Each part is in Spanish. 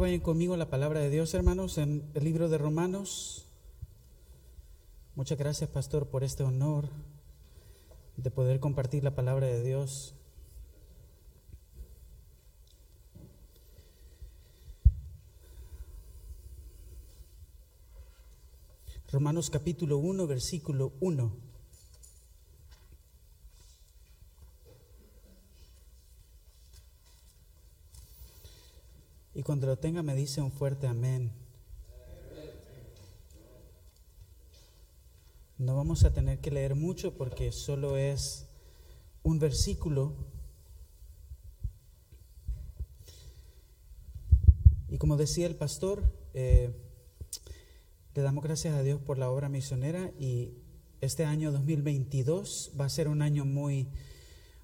vayan conmigo la palabra de Dios, hermanos, en el libro de Romanos. Muchas gracias, pastor, por este honor de poder compartir la palabra de Dios. Romanos capítulo 1, versículo 1. Y cuando lo tenga me dice un fuerte amén. No vamos a tener que leer mucho porque solo es un versículo. Y como decía el pastor, eh, le damos gracias a Dios por la obra misionera y este año 2022 va a ser un año muy,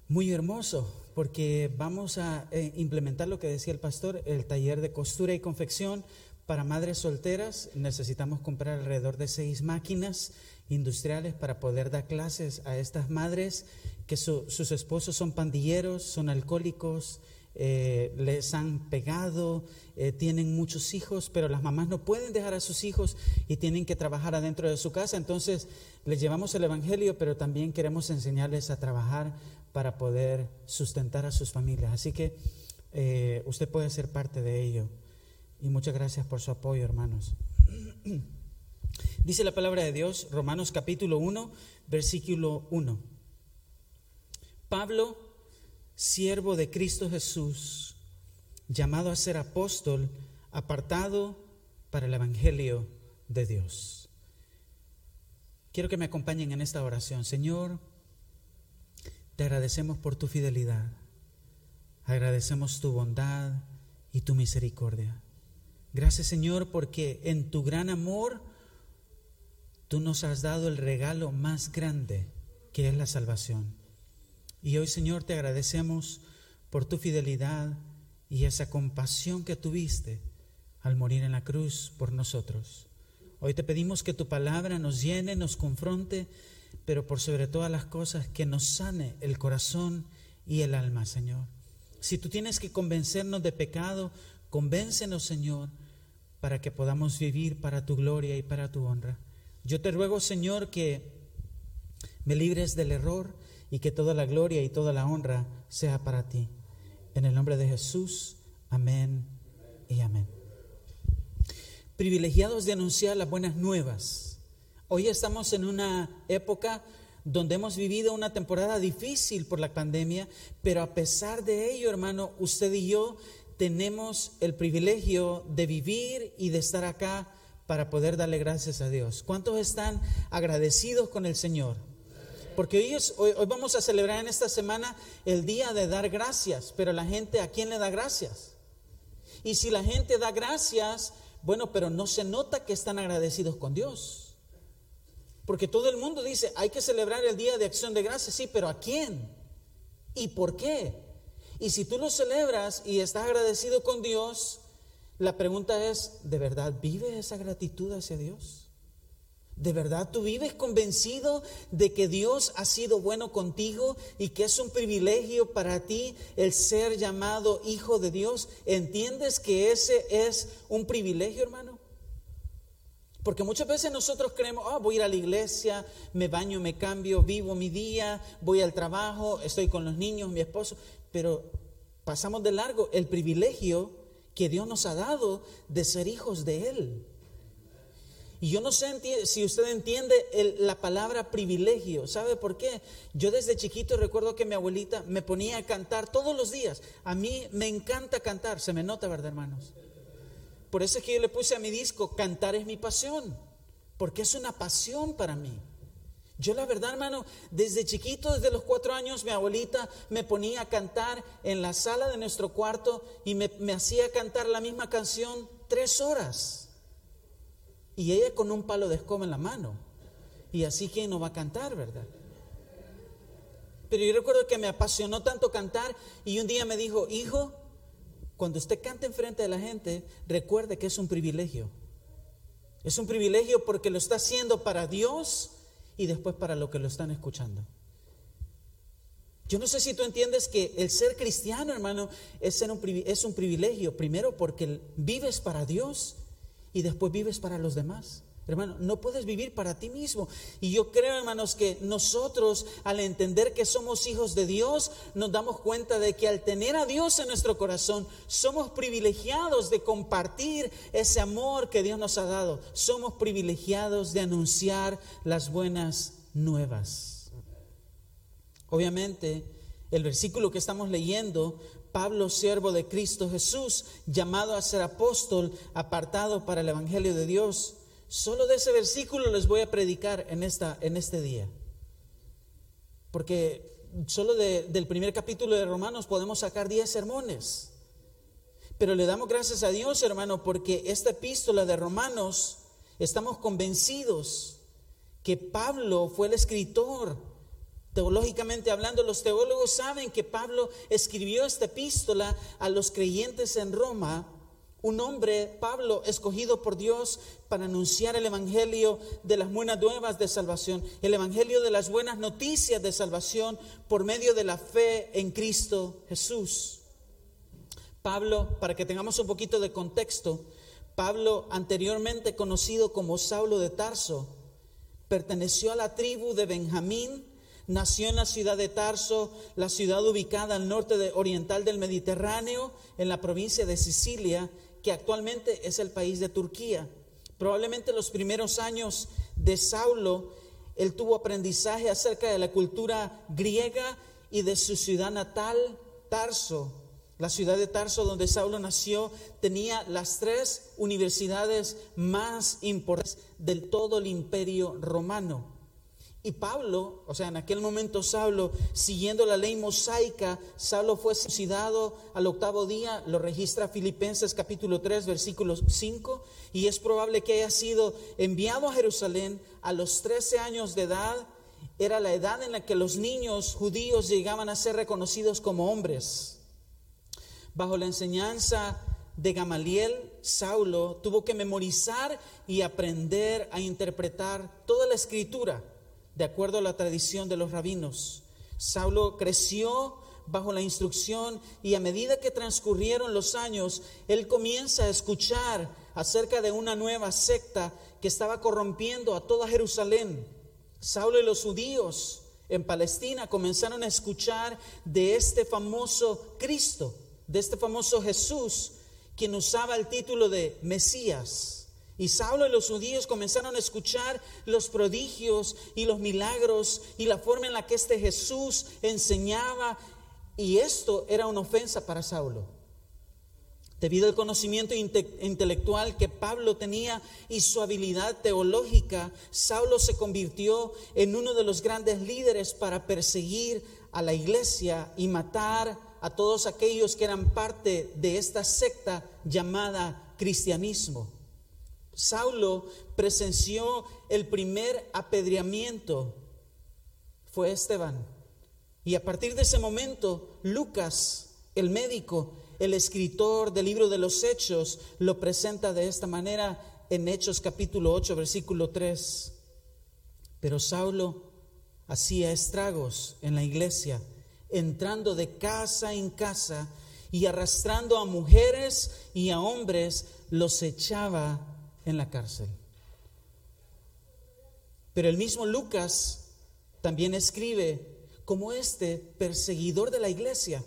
muy hermoso porque vamos a eh, implementar lo que decía el pastor, el taller de costura y confección para madres solteras. Necesitamos comprar alrededor de seis máquinas industriales para poder dar clases a estas madres que sus esposos son pandilleros, son alcohólicos, eh, les han pegado, eh, tienen muchos hijos, pero las mamás no pueden dejar a sus hijos y tienen que trabajar adentro de su casa. Entonces les llevamos el Evangelio, pero también queremos enseñarles a trabajar para poder sustentar a sus familias. Así que eh, usted puede ser parte de ello. Y muchas gracias por su apoyo, hermanos. Dice la palabra de Dios, Romanos capítulo 1, versículo 1. Pablo, siervo de Cristo Jesús, llamado a ser apóstol, apartado para el Evangelio de Dios. Quiero que me acompañen en esta oración. Señor, te agradecemos por tu fidelidad. Agradecemos tu bondad y tu misericordia. Gracias Señor porque en tu gran amor tú nos has dado el regalo más grande que es la salvación. Y hoy Señor te agradecemos por tu fidelidad y esa compasión que tuviste al morir en la cruz por nosotros. Hoy te pedimos que tu palabra nos llene, nos confronte pero por sobre todas las cosas que nos sane el corazón y el alma, Señor. Si tú tienes que convencernos de pecado, convéncenos, Señor, para que podamos vivir para tu gloria y para tu honra. Yo te ruego, Señor, que me libres del error y que toda la gloria y toda la honra sea para ti. En el nombre de Jesús, amén y amén. Privilegiados de anunciar las buenas nuevas Hoy estamos en una época donde hemos vivido una temporada difícil por la pandemia, pero a pesar de ello, hermano, usted y yo tenemos el privilegio de vivir y de estar acá para poder darle gracias a Dios. ¿Cuántos están agradecidos con el Señor? Porque hoy, hoy, hoy, vamos a celebrar en esta semana el día de dar gracias, pero la gente, ¿a quién le da gracias? Y si la gente da gracias, bueno, pero no se nota que están agradecidos con Dios. Porque todo el mundo dice, hay que celebrar el Día de Acción de Gracias, sí, pero ¿a quién? ¿Y por qué? Y si tú lo celebras y estás agradecido con Dios, la pregunta es, ¿de verdad vive esa gratitud hacia Dios? ¿De verdad tú vives convencido de que Dios ha sido bueno contigo y que es un privilegio para ti el ser llamado hijo de Dios? ¿Entiendes que ese es un privilegio, hermano? Porque muchas veces nosotros creemos, ah, voy a ir a la iglesia, me baño, me cambio, vivo mi día, voy al trabajo, estoy con los niños, mi esposo, pero pasamos de largo el privilegio que Dios nos ha dado de ser hijos de Él. Y yo no sé si usted entiende la palabra privilegio. ¿Sabe por qué? Yo desde chiquito recuerdo que mi abuelita me ponía a cantar todos los días. A mí me encanta cantar. Se me nota, ¿verdad, hermanos? Por eso es que yo le puse a mi disco, cantar es mi pasión, porque es una pasión para mí. Yo la verdad, hermano, desde chiquito, desde los cuatro años, mi abuelita me ponía a cantar en la sala de nuestro cuarto y me, hacía cantar la misma canción tres horas. Y ella con un palo de escoba en la mano. Y así que no va a cantar, ¿verdad? Pero yo recuerdo que me apasionó tanto cantar y un día me dijo, hijo, cuando usted canta enfrente de la gente, recuerde que es un privilegio. Es un privilegio porque lo está haciendo para Dios y después para lo que lo están escuchando. Yo no sé si tú entiendes que el ser cristiano, hermano, es, un, es un privilegio. Primero porque vives para Dios y después vives para los demás. Hermano, no puedes vivir para ti mismo. Y yo creo, hermanos, que nosotros al entender que somos hijos de Dios, nos damos cuenta de que al tener a Dios en nuestro corazón, somos privilegiados de compartir ese amor que Dios nos ha dado. Somos privilegiados de anunciar las buenas nuevas. Obviamente, el versículo que estamos leyendo Pablo, siervo de Cristo Jesús, llamado a ser apóstol, apartado para el Evangelio de Dios, Solo de ese versículo les voy a predicar en, esta, en este día. Porque solo del primer capítulo de Romanos podemos sacar 10 sermones. Pero le damos gracias a Dios, hermano, porque esta epístola de Romanos, estamos convencidos que Pablo fue el escritor. Teológicamente hablando, los teólogos saben que Pablo escribió esta epístola a los creyentes en Roma un hombre, Pablo, escogido por Dios para anunciar el Evangelio de las buenas nuevas de salvación, el Evangelio de las buenas noticias de salvación por medio de la fe en Cristo Jesús. Pablo, para que tengamos un poquito de contexto, Pablo, anteriormente conocido como Saulo de Tarso, perteneció a la tribu de Benjamín, nació en la ciudad de Tarso, la ciudad ubicada al norte oriental del Mediterráneo, en la provincia de Sicilia, que actualmente es el país de Turquía. Probablemente los primeros años de Saulo, él tuvo aprendizaje acerca de la cultura griega y de su ciudad natal, Tarso. La ciudad de Tarso donde Saulo nació tenía las tres universidades más importantes del todo el imperio romano. Y Pablo, o sea, en aquel momento Saulo, siguiendo la ley mosaica, Saulo fue suicidado al octavo día, lo registra Filipenses capítulo 3, versículo 5, y es probable que haya sido enviado a Jerusalén a los 13 años de edad, era la edad en la que los niños judíos llegaban a ser reconocidos como hombres. Bajo la enseñanza de Gamaliel, Saulo tuvo que memorizar y aprender a interpretar toda la escritura de acuerdo a la tradición de los rabinos. Saulo creció bajo la instrucción y a medida que transcurrieron los años, él comienza a escuchar acerca de una nueva secta que estaba corrompiendo a toda Jerusalén. Saulo y los judíos en Palestina comenzaron a escuchar de este famoso Cristo, de este famoso Jesús, quien usaba el título de Mesías. Y Saulo y los judíos comenzaron a escuchar los prodigios y los milagros y la forma en la que este Jesús enseñaba. Y esto era una ofensa para Saulo. Debido al conocimiento intelectual que Pablo tenía y su habilidad teológica, Saulo se convirtió en uno de los grandes líderes para perseguir a la iglesia y matar a todos aquellos que eran parte de esta secta llamada cristianismo. Saulo presenció el primer apedreamiento, fue Esteban. Y a partir de ese momento, Lucas, el médico, el escritor del libro de los Hechos, lo presenta de esta manera en Hechos capítulo 8, versículo 3. Pero Saulo hacía estragos en la iglesia, entrando de casa en casa y arrastrando a mujeres y a hombres, los echaba en la cárcel. Pero el mismo Lucas también escribe como este perseguidor de la iglesia,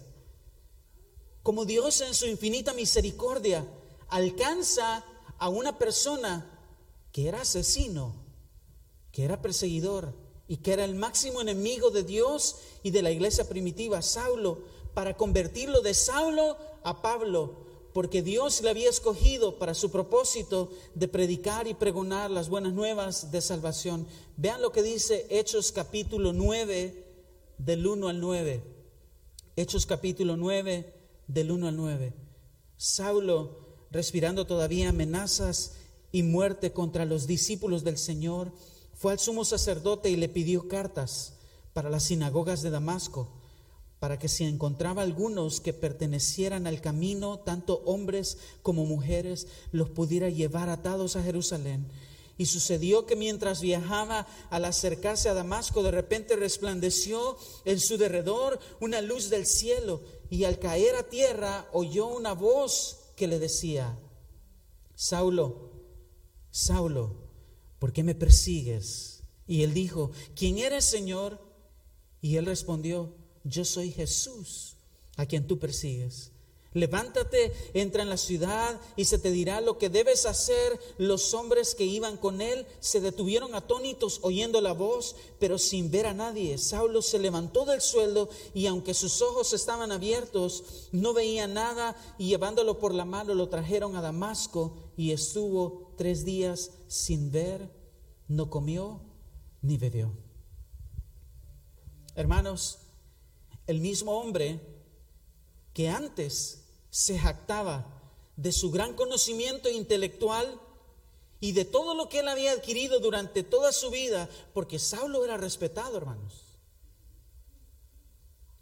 como Dios en su infinita misericordia alcanza a una persona que era asesino, que era perseguidor y que era el máximo enemigo de Dios y de la iglesia primitiva, Saulo, para convertirlo de Saulo a Pablo, porque Dios le había escogido para su propósito de predicar y pregonar las buenas nuevas de salvación. Vean lo que dice Hechos capítulo 9 del 1 al 9. Hechos capítulo 9 del 1 al 9. Saulo, respirando todavía amenazas y muerte contra los discípulos del Señor, fue al sumo sacerdote y le pidió cartas para las sinagogas de Damasco para que si encontraba algunos que pertenecieran al camino, tanto hombres como mujeres, los pudiera llevar atados a Jerusalén. Y sucedió que mientras viajaba al acercarse a Damasco, de repente resplandeció en su derredor una luz del cielo y al caer a tierra oyó una voz que le decía, Saulo, Saulo, ¿por qué me persigues? Y él dijo, ¿quién eres, Señor? Y él respondió, yo soy Jesús, a quien tú persigues. Levántate, entra en la ciudad y se te dirá lo que debes hacer. Los hombres que iban con él se detuvieron atónitos oyendo la voz, pero sin ver a nadie. Saulo se levantó del suelo y aunque sus ojos estaban abiertos, no veía nada y llevándolo por la mano lo trajeron a Damasco y estuvo tres días sin ver, no comió ni bebió. Hermanos, el mismo hombre que antes se jactaba de su gran conocimiento intelectual y de todo lo que él había adquirido durante toda su vida, porque Saulo era respetado, hermanos.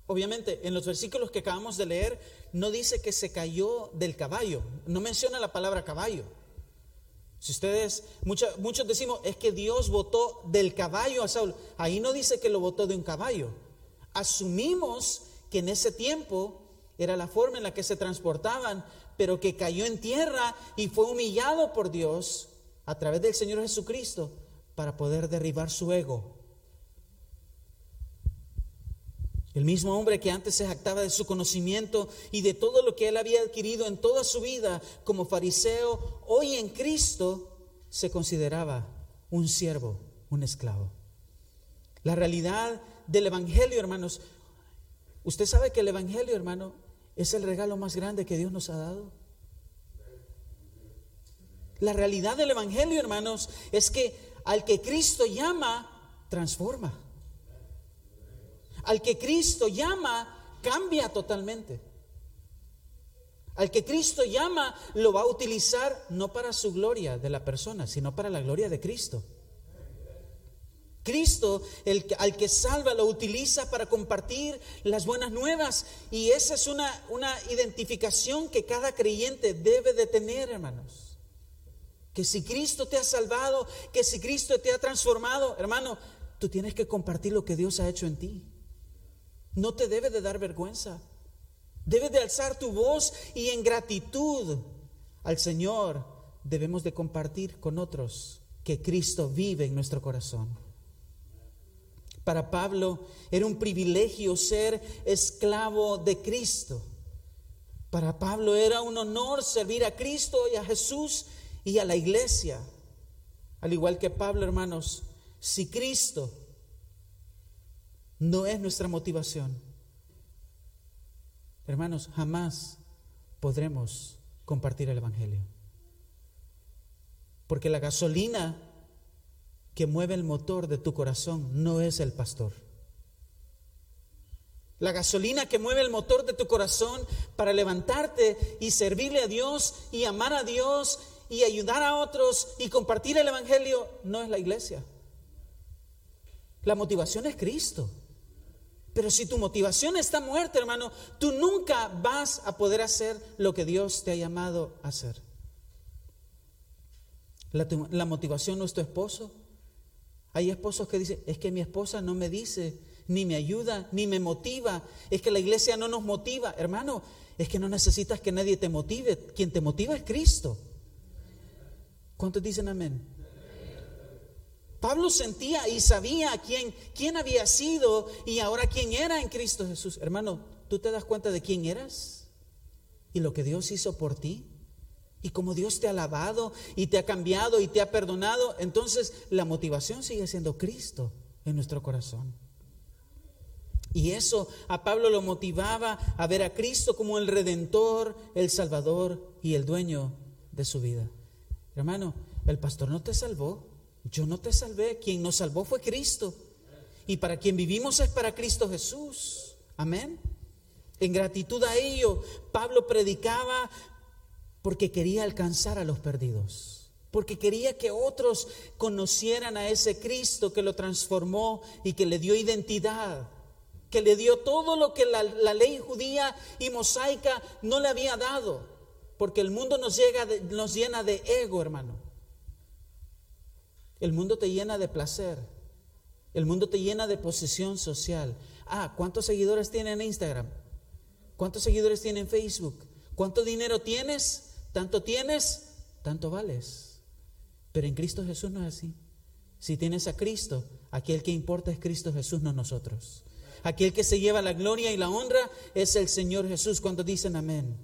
Obviamente, en los versículos que acabamos de leer, no dice que se cayó del caballo, no menciona la palabra caballo. Si ustedes, muchos, muchos decimos, es que Dios votó del caballo a Saulo, ahí no dice que lo votó de un caballo. Asumimos que en ese tiempo era la forma en la que se transportaban, pero que cayó en tierra y fue humillado por Dios a través del Señor Jesucristo para poder derribar su ego. El mismo hombre que antes se jactaba de su conocimiento y de todo lo que él había adquirido en toda su vida como fariseo, hoy en Cristo se consideraba un siervo, un esclavo. La realidad del Evangelio, hermanos, usted sabe que el Evangelio, hermano, es el regalo más grande que Dios nos ha dado. La realidad del Evangelio, hermanos, es que al que Cristo llama, transforma. Al que Cristo llama, cambia totalmente. Al que Cristo llama, lo va a utilizar no para su gloria de la persona, sino para la gloria de Cristo. Cristo, el, al que salva, lo utiliza para compartir las buenas nuevas. Y esa es una, una identificación que cada creyente debe de tener, hermanos. Que si Cristo te ha salvado, que si Cristo te ha transformado, hermano, tú tienes que compartir lo que Dios ha hecho en ti. No te debe de dar vergüenza. Debes de alzar tu voz y en gratitud al Señor debemos de compartir con otros que Cristo vive en nuestro corazón. Para Pablo era un privilegio ser esclavo de Cristo. Para Pablo era un honor servir a Cristo y a Jesús y a la iglesia. Al igual que Pablo, hermanos, si Cristo no es nuestra motivación, hermanos, jamás podremos compartir el Evangelio. Porque la gasolina que mueve el motor de tu corazón no es el pastor. La gasolina que mueve el motor de tu corazón para levantarte y servirle a Dios y amar a Dios y ayudar a otros y compartir el Evangelio no es la iglesia. La motivación es Cristo. Pero si tu motivación está muerta, hermano, tú nunca vas a poder hacer lo que Dios te ha llamado a hacer. La, motivación no es tu esposo, hay esposos que dicen, es que mi esposa no me dice, ni me ayuda, ni me motiva. Es que la iglesia no nos motiva. Hermano, es que no necesitas que nadie te motive. Quien te motiva es Cristo. ¿Cuántos dicen amén? Pablo sentía y sabía quién, quién había sido y ahora quién era en Cristo Jesús. Hermano, ¿tú te das cuenta de quién eras? ¿Y lo que Dios hizo por ti? Y como Dios te ha lavado y te ha cambiado y te ha perdonado, entonces la motivación sigue siendo Cristo en nuestro corazón. Y eso a Pablo lo motivaba a ver a Cristo como el redentor, el salvador y el dueño de su vida. Hermano, el pastor no te salvó, yo no te salvé, quien nos salvó fue Cristo. Y para quien vivimos es para Cristo Jesús. Amén. En gratitud a ello, Pablo predicaba porque quería alcanzar a los perdidos, porque quería que otros conocieran a ese Cristo que lo transformó y que le dio identidad, que le dio todo lo que la, ley judía y mosaica no le había dado, porque el mundo nos, llena de ego, hermano. El mundo te llena de placer. El mundo te llena de posición social. Ah, ¿cuántos seguidores tienen en Instagram? ¿Cuántos seguidores tienen en Facebook? ¿Cuánto dinero tienes? Tanto tienes, tanto vales. Pero en Cristo Jesús no es así. Si tienes a Cristo, aquí el que importa es Cristo Jesús, no nosotros. Aquel que se lleva la gloria y la honra es el Señor Jesús cuando dicen amén.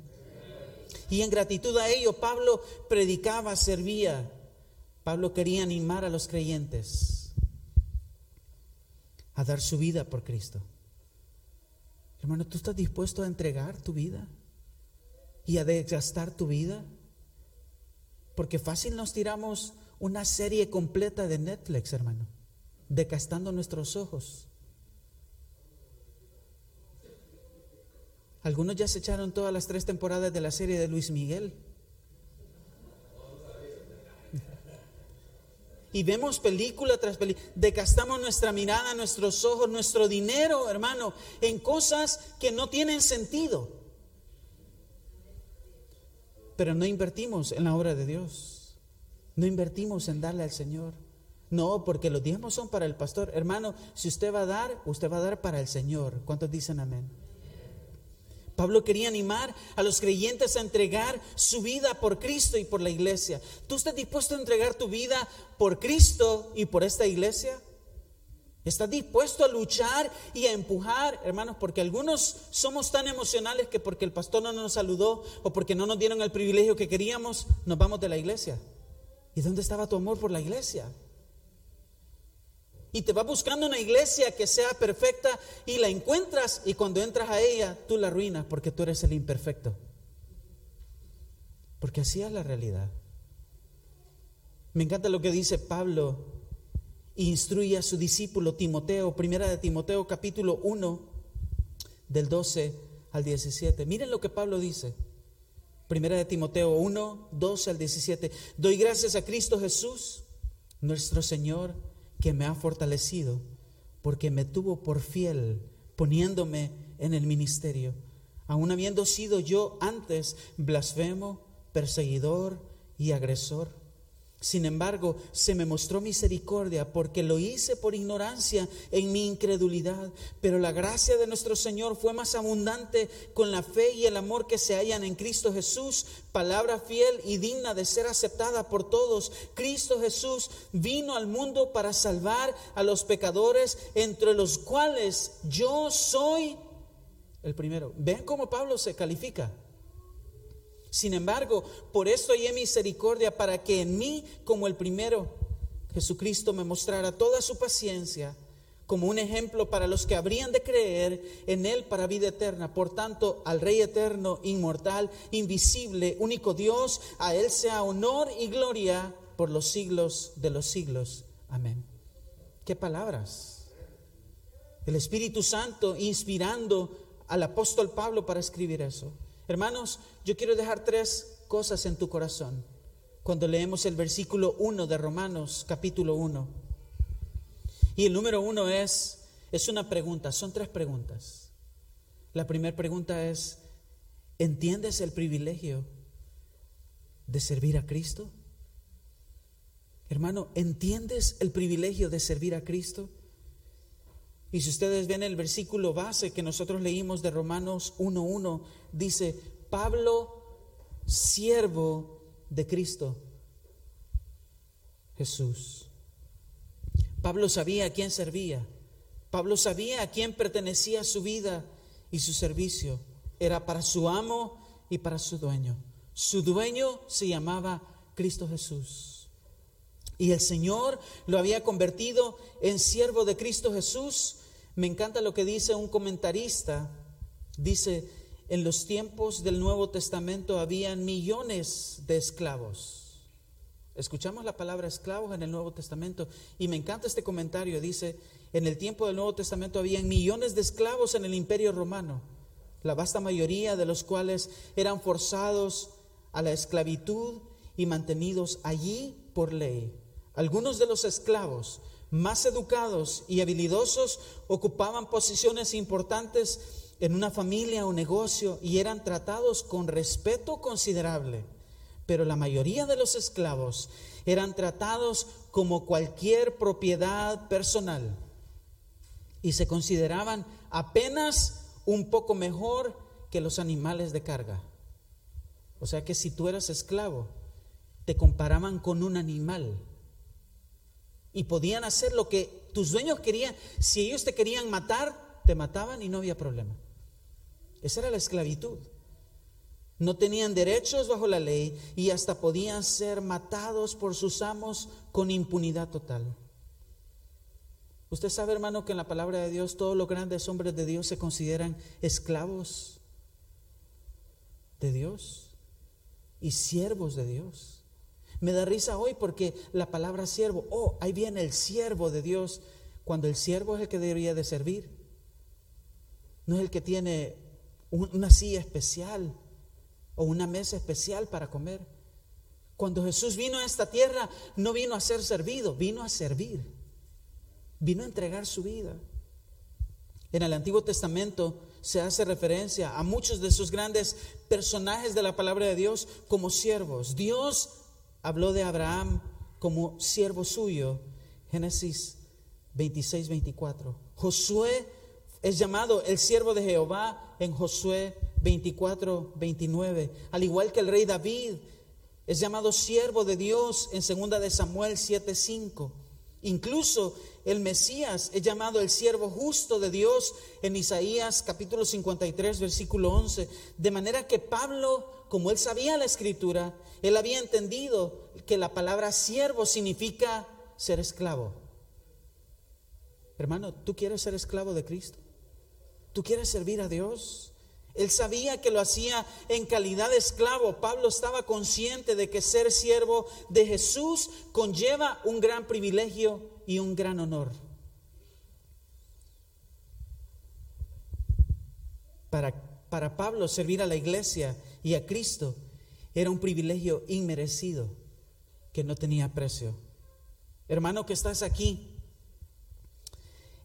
Y en gratitud a ello, Pablo predicaba, servía. Pablo quería animar a los creyentes a dar su vida por Cristo. Hermano, ¿tú estás dispuesto a entregar tu vida y a desgastar tu vida? Porque fácil nos tiramos una serie completa de Netflix, hermano, decastando nuestros ojos. Algunos ya se echaron todas las tres temporadas de la serie de Luis Miguel. Y vemos película tras película, decastamos nuestra mirada, nuestros ojos, nuestro dinero, hermano, en cosas que no tienen sentido. Pero no invertimos en la obra de Dios. No invertimos en darle al Señor. No, porque los diezmos son para el pastor. Hermano, si usted va a dar, usted va a dar para el Señor. ¿Cuántos dicen amén? Pablo quería animar a los creyentes a entregar su vida por Cristo y por la iglesia. ¿Tú estás dispuesto a entregar tu vida por Cristo y por esta iglesia? ¿Estás dispuesto a luchar y a empujar, hermanos? Porque algunos somos tan emocionales que porque el pastor no nos saludó o porque no nos dieron el privilegio que queríamos, nos vamos de la iglesia. ¿Y dónde estaba tu amor por la iglesia? y te va buscando una iglesia que sea perfecta y la encuentras y cuando entras a ella tú la arruinas porque tú eres el imperfecto. Porque así es la realidad. Me encanta lo que dice Pablo. Instruye a su discípulo Timoteo, primera de Timoteo capítulo 1, del 12 al 17. Miren lo que Pablo dice. Primera de Timoteo 1, 12 al 17. Doy gracias a Cristo Jesús, nuestro Señor que me ha fortalecido, porque me tuvo por fiel, poniéndome en el ministerio, aun habiendo sido yo antes blasfemo, perseguidor y agresor sin embargo, se me mostró misericordia porque lo hice por ignorancia en mi incredulidad. Pero la gracia de nuestro Señor fue más abundante con la fe y el amor que se hallan en Cristo Jesús, palabra fiel y digna de ser aceptada por todos. Cristo Jesús vino al mundo para salvar a los pecadores, entre los cuales yo soy el primero. Ven cómo Pablo se califica. Sin embargo, por esto hay misericordia para que en mí, como el primero, Jesucristo me mostrara toda su paciencia como un ejemplo para los que habrían de creer en Él para vida eterna. Por tanto, al Rey eterno, inmortal, invisible, único Dios, a Él sea honor y gloria por los siglos de los siglos. Amén. ¿Qué palabras? El Espíritu Santo inspirando al apóstol Pablo para escribir eso. Hermanos, yo quiero dejar tres cosas en tu corazón cuando leemos el versículo 1 de Romanos capítulo 1. Y el número uno es, es una pregunta, son tres preguntas. La primera pregunta es, ¿entiendes el privilegio de servir a Cristo? Hermano, ¿entiendes el privilegio de servir a Cristo? Y si ustedes ven el versículo base que nosotros leímos de Romanos 1.1, dice, Pablo, siervo de Cristo Jesús. Pablo sabía a quién servía. Pablo sabía a quién pertenecía su vida y su servicio. Era para su amo y para su dueño. Su dueño se llamaba Cristo Jesús. Y el Señor lo había convertido en siervo de Cristo Jesús me encanta lo que dice un comentarista. Dice, en los tiempos del Nuevo Testamento habían millones de esclavos. Escuchamos la palabra esclavos en el Nuevo Testamento y me encanta este comentario. Dice, en el tiempo del Nuevo Testamento habían millones de esclavos en el imperio romano, la vasta mayoría de los cuales eran forzados a la esclavitud y mantenidos allí por ley. Algunos de los esclavos más educados y habilidosos ocupaban posiciones importantes en una familia o negocio y eran tratados con respeto considerable. pero la mayoría de los esclavos eran tratados como cualquier propiedad personal y se consideraban apenas un poco mejor que los animales de carga. O sea que si tú eras esclavo, te comparaban con un animal y podían hacer lo que tus dueños querían. Si ellos te querían matar, te mataban y no había problema. Esa era la esclavitud. No tenían derechos bajo la ley y hasta podían ser matados por sus amos con impunidad total. Usted sabe, hermano, que en la palabra de Dios todos los grandes hombres de Dios se consideran esclavos de Dios y siervos de Dios. Me da risa hoy porque la palabra siervo, oh, ahí viene el siervo de Dios, cuando el siervo es el que debería de servir. No es el que tiene una silla especial o una mesa especial para comer. Cuando Jesús vino a esta tierra, no vino a ser servido, vino a servir. Vino a entregar su vida. En el Antiguo Testamento se hace referencia a muchos de esos grandes personajes de la palabra de Dios como siervos. Dios habló de Abraham como siervo suyo. Génesis 26, 24. Josué es llamado el siervo de Jehová en Josué 24, 29. Al igual que el rey David es llamado siervo de Dios en segunda de Samuel 7, 5. Incluso el Mesías es llamado el siervo justo de Dios en Isaías capítulo 53, versículo 11. De manera que Pablo, como él sabía la escritura, él había entendido que la palabra siervo significa ser esclavo. Hermano, ¿tú quieres ser esclavo de Cristo? ¿Tú quieres servir a Dios? Él sabía que lo hacía en calidad de esclavo. Pablo estaba consciente de que ser siervo de Jesús conlleva un gran privilegio y un gran honor. Para, para Pablo servir a la iglesia y a Cristo era un privilegio inmerecido que no tenía precio. Hermano que estás aquí,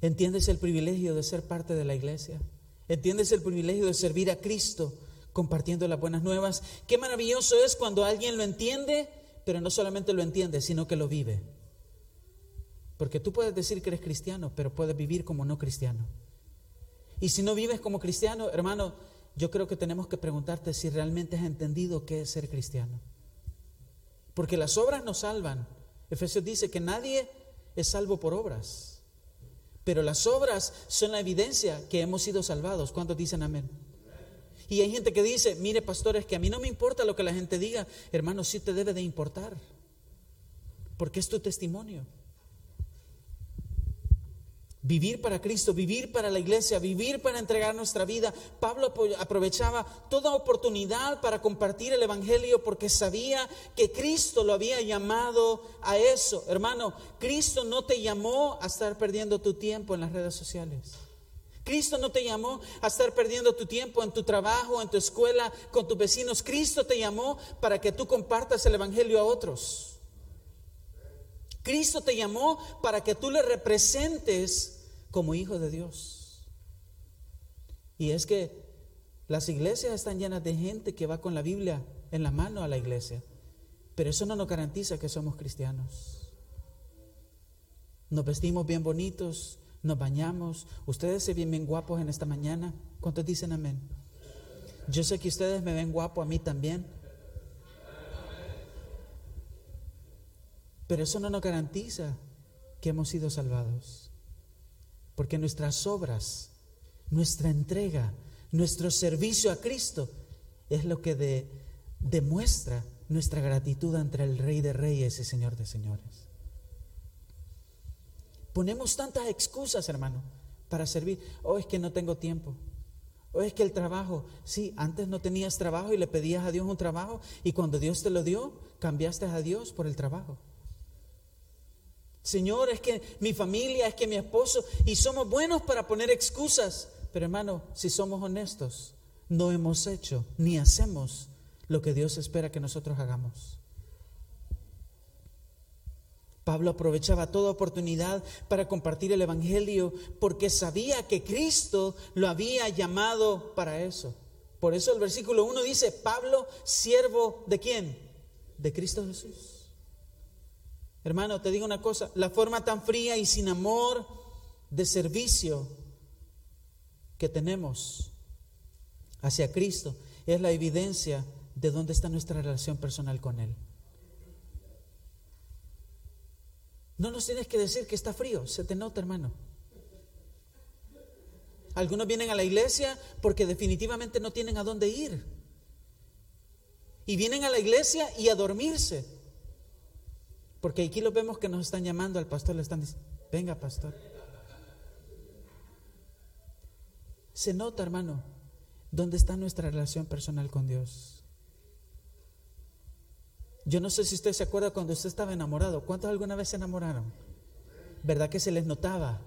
¿entiendes el privilegio de ser parte de la iglesia? ¿Entiendes el privilegio de servir a Cristo compartiendo las buenas nuevas? Qué maravilloso es cuando alguien lo entiende, pero no solamente lo entiende, sino que lo vive. Porque tú puedes decir que eres cristiano, pero puedes vivir como no cristiano. Y si no vives como cristiano, hermano, yo creo que tenemos que preguntarte si realmente has entendido qué es ser cristiano. Porque las obras nos salvan. Efesios dice que nadie es salvo por obras. Pero las obras son la evidencia que hemos sido salvados. ¿Cuántos dicen amén? Y hay gente que dice, mire pastores, que a mí no me importa lo que la gente diga. Hermano, sí te debe de importar. Porque es tu testimonio. Vivir para Cristo, vivir para la iglesia, vivir para entregar nuestra vida. Pablo aprovechaba toda oportunidad para compartir el Evangelio porque sabía que Cristo lo había llamado a eso. Hermano, Cristo no te llamó a estar perdiendo tu tiempo en las redes sociales. Cristo no te llamó a estar perdiendo tu tiempo en tu trabajo, en tu escuela, con tus vecinos. Cristo te llamó para que tú compartas el Evangelio a otros. Cristo te llamó para que tú le representes como hijo de Dios. Y es que las iglesias están llenas de gente que va con la Biblia en la mano a la iglesia, pero eso no nos garantiza que somos cristianos. Nos vestimos bien bonitos, nos bañamos. Ustedes se ven bien guapos en esta mañana. ¿Cuántos dicen amén? Yo sé que ustedes me ven guapo a mí también. Pero eso no nos garantiza que hemos sido salvados. Porque nuestras obras, nuestra entrega, nuestro servicio a Cristo es lo que demuestra nuestra gratitud ante el Rey de Reyes y Señor de Señores. Ponemos tantas excusas, hermano, para servir. Oh, es que no tengo tiempo. Oh, es que el trabajo. Sí, antes no tenías trabajo y le pedías a Dios un trabajo y cuando Dios te lo dio, cambiaste a Dios por el trabajo. Señor, es que mi familia, es que mi esposo, y somos buenos para poner excusas. Pero hermano, si somos honestos, no hemos hecho ni hacemos lo que Dios espera que nosotros hagamos. Pablo aprovechaba toda oportunidad para compartir el Evangelio porque sabía que Cristo lo había llamado para eso. Por eso el versículo 1 dice, Pablo, siervo de quién? de Cristo Jesús. Hermano, te digo una cosa, la forma tan fría y sin amor de servicio que tenemos hacia Cristo es la evidencia de dónde está nuestra relación personal con Él. No nos tienes que decir que está frío, se te nota, hermano. Algunos vienen a la iglesia porque definitivamente no tienen a dónde ir. Y vienen a la iglesia y a dormirse. Porque aquí lo vemos que nos están llamando al pastor, le están diciendo, venga pastor. Se nota, hermano, dónde está nuestra relación personal con Dios. Yo no sé si usted se acuerda cuando usted estaba enamorado. ¿Cuántos alguna vez se enamoraron? ¿Verdad que se les notaba?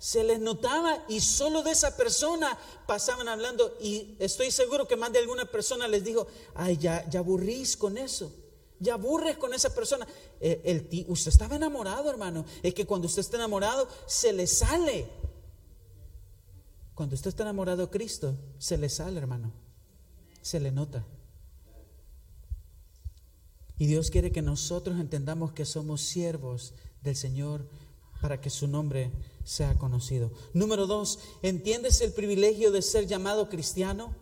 Se les notaba y solo de esa persona pasaban hablando y estoy seguro que más de alguna persona les dijo, ay, ya, ya aburrís con eso, ya aburres con esa persona. Eh, el, usted estaba enamorado, hermano. Es que cuando usted está enamorado, se le sale. Cuando usted está enamorado de Cristo, se le sale, hermano. Se le nota. Y Dios quiere que nosotros entendamos que somos siervos del Señor para que su nombre sea conocido. Número dos, ¿entiendes el privilegio de ser llamado cristiano?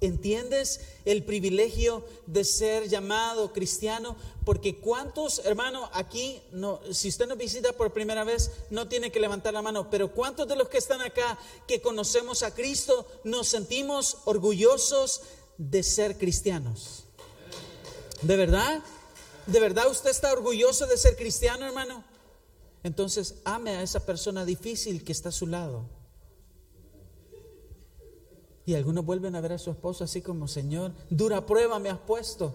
¿Entiendes el privilegio de ser llamado cristiano? Porque cuántos, hermano, aquí, no, si usted nos visita por primera vez, no tiene que levantar la mano, pero cuántos de los que están acá que conocemos a Cristo nos sentimos orgullosos de ser cristianos? ¿De verdad? ¿De verdad usted está orgulloso de ser cristiano, hermano? Entonces ame a esa persona difícil que está a su lado. Y algunos vuelven a ver a su esposo así como, Señor, dura prueba me has puesto.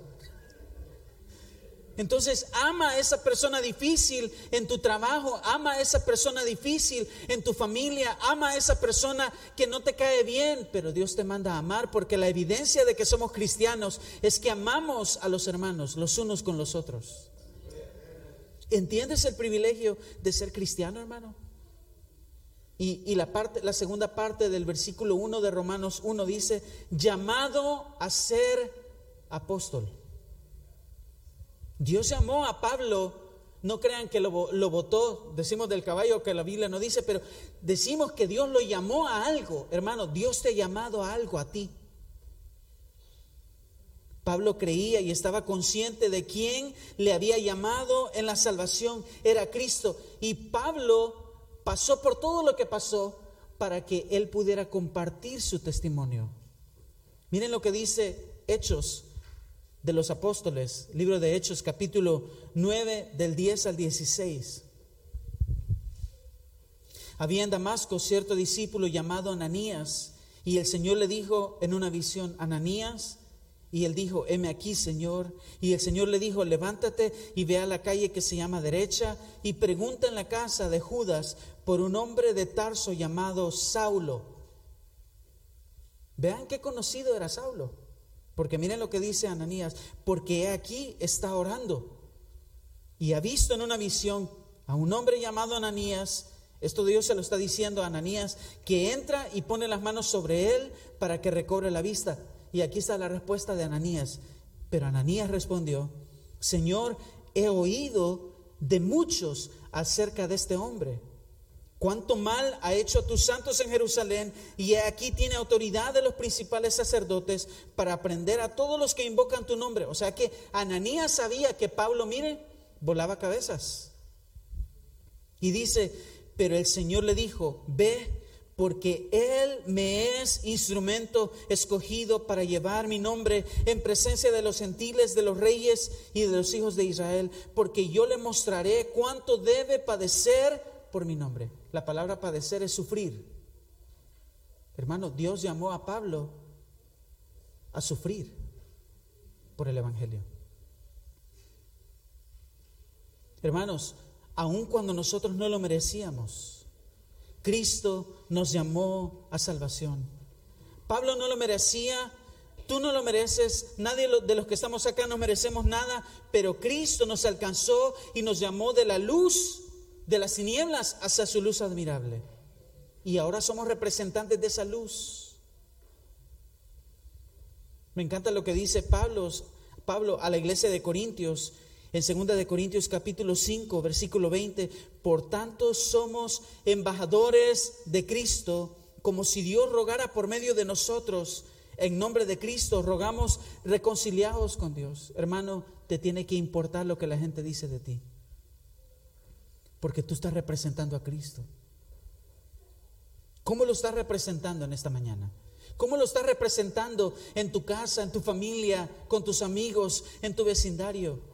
Entonces ama a esa persona difícil en tu trabajo, ama a esa persona difícil en tu familia, ama a esa persona que no te cae bien, pero Dios te manda a amar porque la evidencia de que somos cristianos es que amamos a los hermanos los unos con los otros. ¿Entiendes el privilegio de ser cristiano, hermano? Y, la, parte, la segunda parte del versículo 1 de Romanos 1 dice, llamado a ser apóstol. Dios llamó a Pablo, no crean que lo, lo votó, decimos del caballo que la Biblia no dice, pero decimos que Dios lo llamó a algo, hermano, Dios te ha llamado a algo a ti. Pablo creía y estaba consciente de quién le había llamado en la salvación, era Cristo. Y Pablo pasó por todo lo que pasó para que él pudiera compartir su testimonio. Miren lo que dice Hechos de los Apóstoles, libro de Hechos capítulo 9 del 10 al 16. Había en Damasco cierto discípulo llamado Ananías y el Señor le dijo en una visión, Ananías, y él dijo, heme aquí, Señor. Y el Señor le dijo, levántate y ve a la calle que se llama derecha y pregunta en la casa de Judas por un hombre de Tarso llamado Saulo. Vean qué conocido era Saulo. Porque miren lo que dice Ananías, porque aquí está orando. Y ha visto en una visión a un hombre llamado Ananías. Esto Dios se lo está diciendo a Ananías, que entra y pone las manos sobre él para que recobre la vista. Y aquí está la respuesta de Ananías. Pero Ananías respondió, Señor, he oído de muchos acerca de este hombre. Cuánto mal ha hecho a tus santos en Jerusalén y aquí tiene autoridad de los principales sacerdotes para aprender a todos los que invocan tu nombre. O sea que Ananías sabía que Pablo, mire, volaba cabezas. Y dice, pero el Señor le dijo, ve porque Él me es instrumento escogido para llevar mi nombre en presencia de los gentiles, de los reyes y de los hijos de Israel, porque yo le mostraré cuánto debe padecer por mi nombre. La palabra padecer es sufrir. Hermano, Dios llamó a Pablo a sufrir por el Evangelio. Hermanos, aun cuando nosotros no lo merecíamos, Cristo nos llamó a salvación. Pablo no lo merecía, tú no lo mereces, nadie de los que estamos acá no merecemos nada, pero Cristo nos alcanzó y nos llamó de la luz de las tinieblas hacia su luz admirable. Y ahora somos representantes de esa luz. Me encanta lo que dice Pablo, Pablo a la iglesia de Corintios en 2 de Corintios capítulo 5, versículo 20, por tanto somos embajadores de Cristo, como si Dios rogara por medio de nosotros. En nombre de Cristo rogamos reconciliados con Dios. Hermano, te tiene que importar lo que la gente dice de ti. Porque tú estás representando a Cristo. ¿Cómo lo estás representando en esta mañana? ¿Cómo lo estás representando en tu casa, en tu familia, con tus amigos, en tu vecindario?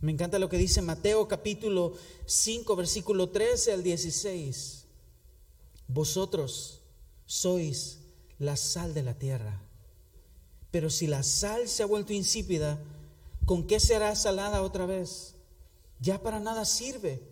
Me encanta lo que dice Mateo capítulo 5, versículo 13 al 16. Vosotros sois la sal de la tierra. Pero si la sal se ha vuelto insípida, ¿con qué será salada otra vez? Ya para nada sirve,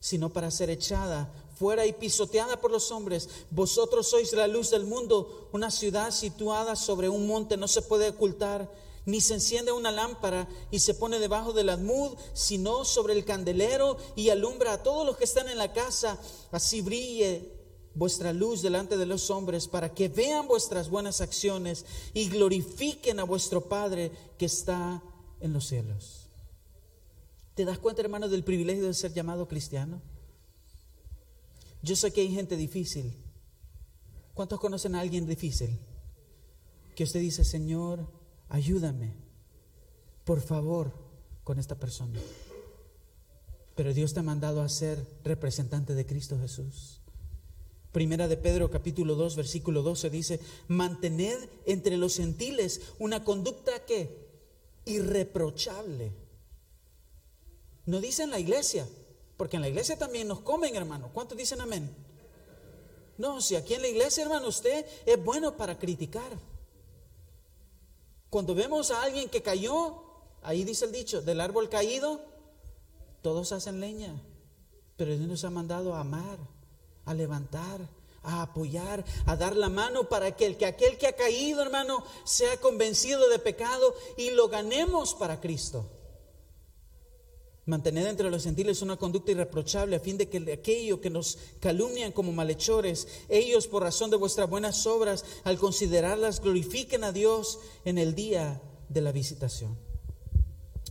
sino para ser echada fuera y pisoteada por los hombres. Vosotros sois la luz del mundo, una ciudad situada sobre un monte no se puede ocultar ni se enciende una lámpara y se pone debajo del almud, sino sobre el candelero y alumbra a todos los que están en la casa. Así brille vuestra luz delante de los hombres para que vean vuestras buenas acciones y glorifiquen a vuestro Padre que está en los cielos. ¿Te das cuenta, hermano, del privilegio de ser llamado cristiano? Yo sé que hay gente difícil. ¿Cuántos conocen a alguien difícil? Que usted dice, Señor, ayúdame, por favor, con esta persona. Pero Dios te ha mandado a ser representante de Cristo Jesús. Primera de Pedro capítulo 2 versículo 12 dice, mantened entre los gentiles una conducta que irreprochable. No dice en la iglesia, porque en la iglesia también nos comen, hermano. ¿Cuántos dicen amén? No, si aquí en la iglesia, hermano, usted es bueno para criticar. Cuando vemos a alguien que cayó, ahí dice el dicho, del árbol caído, todos hacen leña. Pero Dios nos ha mandado a amar, a levantar, a apoyar, a dar la mano para que, el, que aquel que ha caído, hermano, sea convencido de pecado y lo ganemos para Cristo. Mantener entre los gentiles una conducta irreprochable a fin de que aquello que nos calumnian como malhechores, ellos por razón de vuestras buenas obras, al considerarlas, glorifiquen a Dios en el día de la visitación.